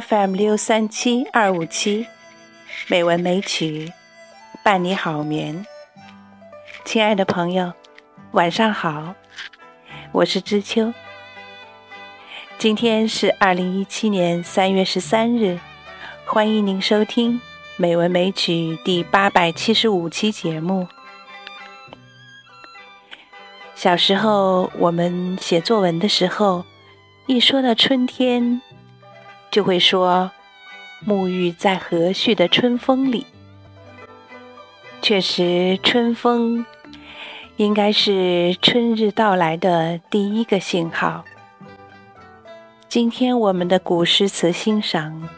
FM 六三七二五七，美文美曲伴你好眠。亲爱的朋友，晚上好，我是知秋。今天是二零一七年三月十三日，欢迎您收听《美文美曲》第八百七十五期节目。小时候，我们写作文的时候，一说到春天，就会说“沐浴在和煦的春风里”。确实，春风应该是春日到来的第一个信号。今天我们的古诗词欣赏，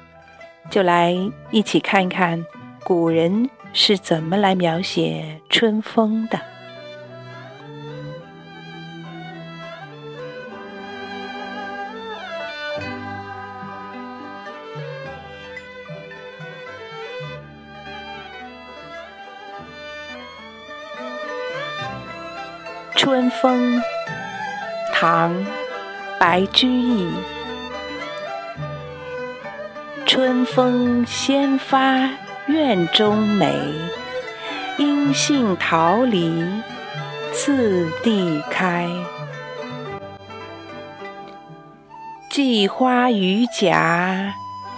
就来一起看看古人是怎么来描写春风的。春风，唐·白居易。春风先发院中美，阴杏桃李次第开。荠花榆荚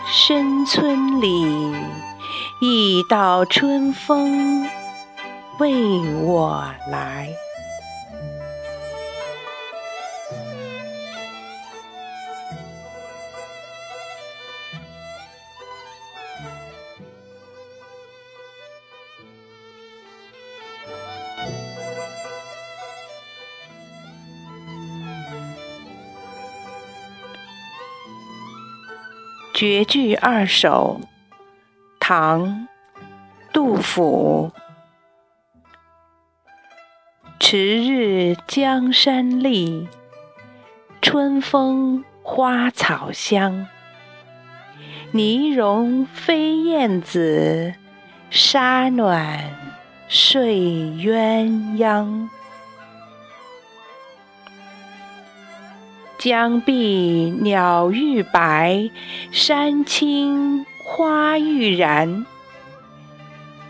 深村里，一道春风为我来。绝句二首，唐·杜甫。迟日江山丽，春风花草香。泥融飞燕子，沙暖睡鸳鸯。江碧鸟逾白，山青花欲燃。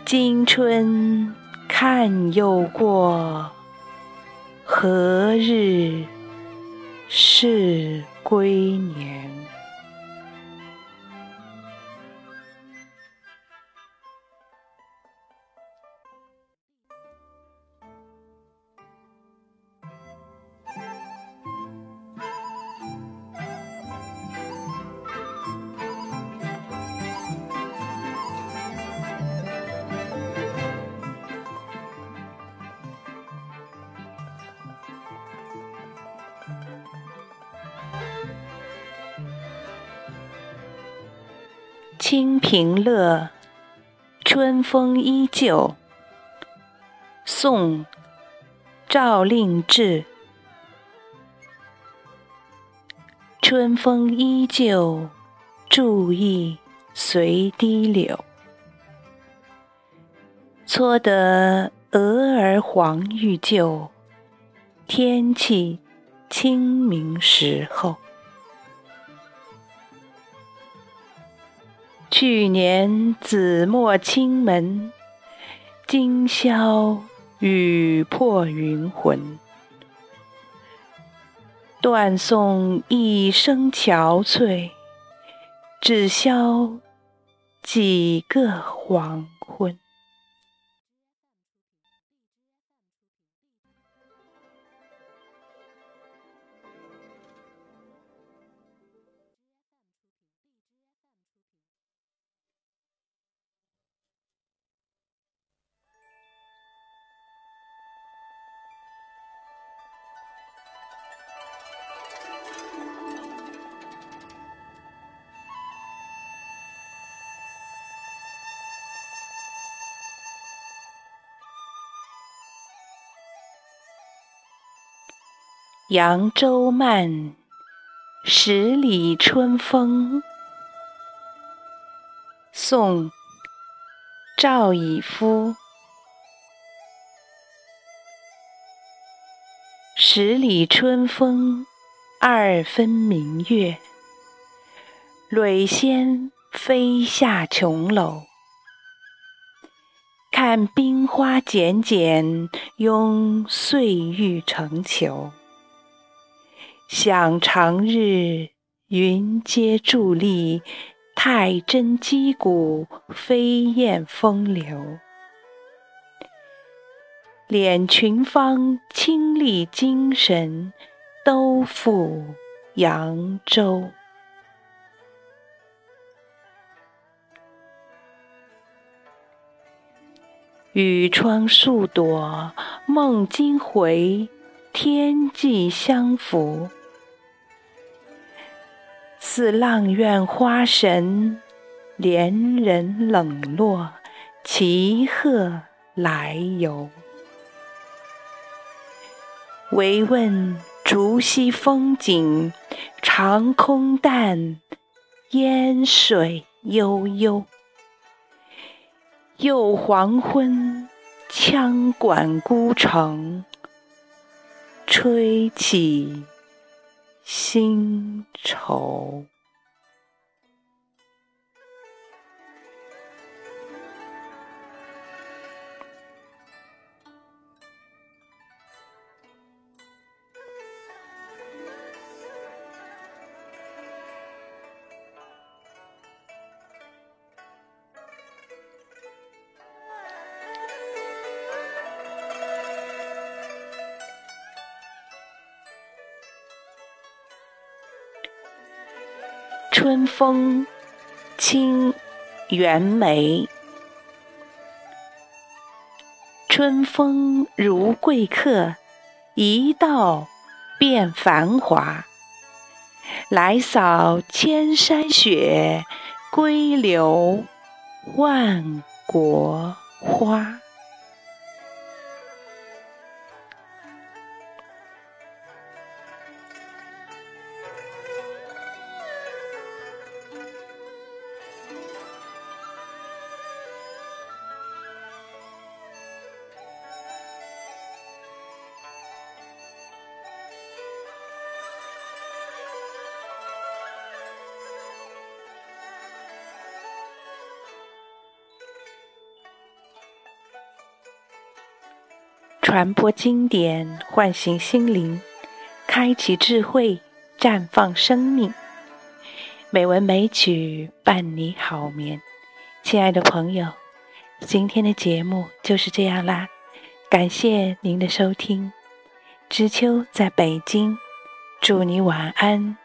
今春看又过，何日是归年？《清平乐·春风依旧》宋·赵令志。春风依旧，注意随堤柳。搓得蛾儿黄欲救，天气清明时候。去年紫陌青门，今宵雨破云魂。断送一生憔悴，只消几个黄扬州慢·十里春风，宋·赵以夫。十里春风二分明月，蕊仙飞下琼楼。看冰花剪剪，拥碎玉成球。想长日云阶伫立，太真击鼓，飞燕风流。敛群芳，清丽精神，都付扬州。雨窗数朵，梦惊回，天际相扶。似阆苑花神，怜人冷落，骑鹤来游。唯问竹溪风景，长空淡，烟水悠悠。又黄昏，羌管孤城，吹起新愁。春风，清袁枚。春风如贵客，一到便繁华。来扫千山雪，归留万国花。传播经典唤醒心灵开启智慧绽放生命。美文美曲伴你好眠。亲爱的朋友今天的节目就是这样啦。感谢您的收听。知秋在北京祝你晚安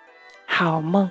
好梦。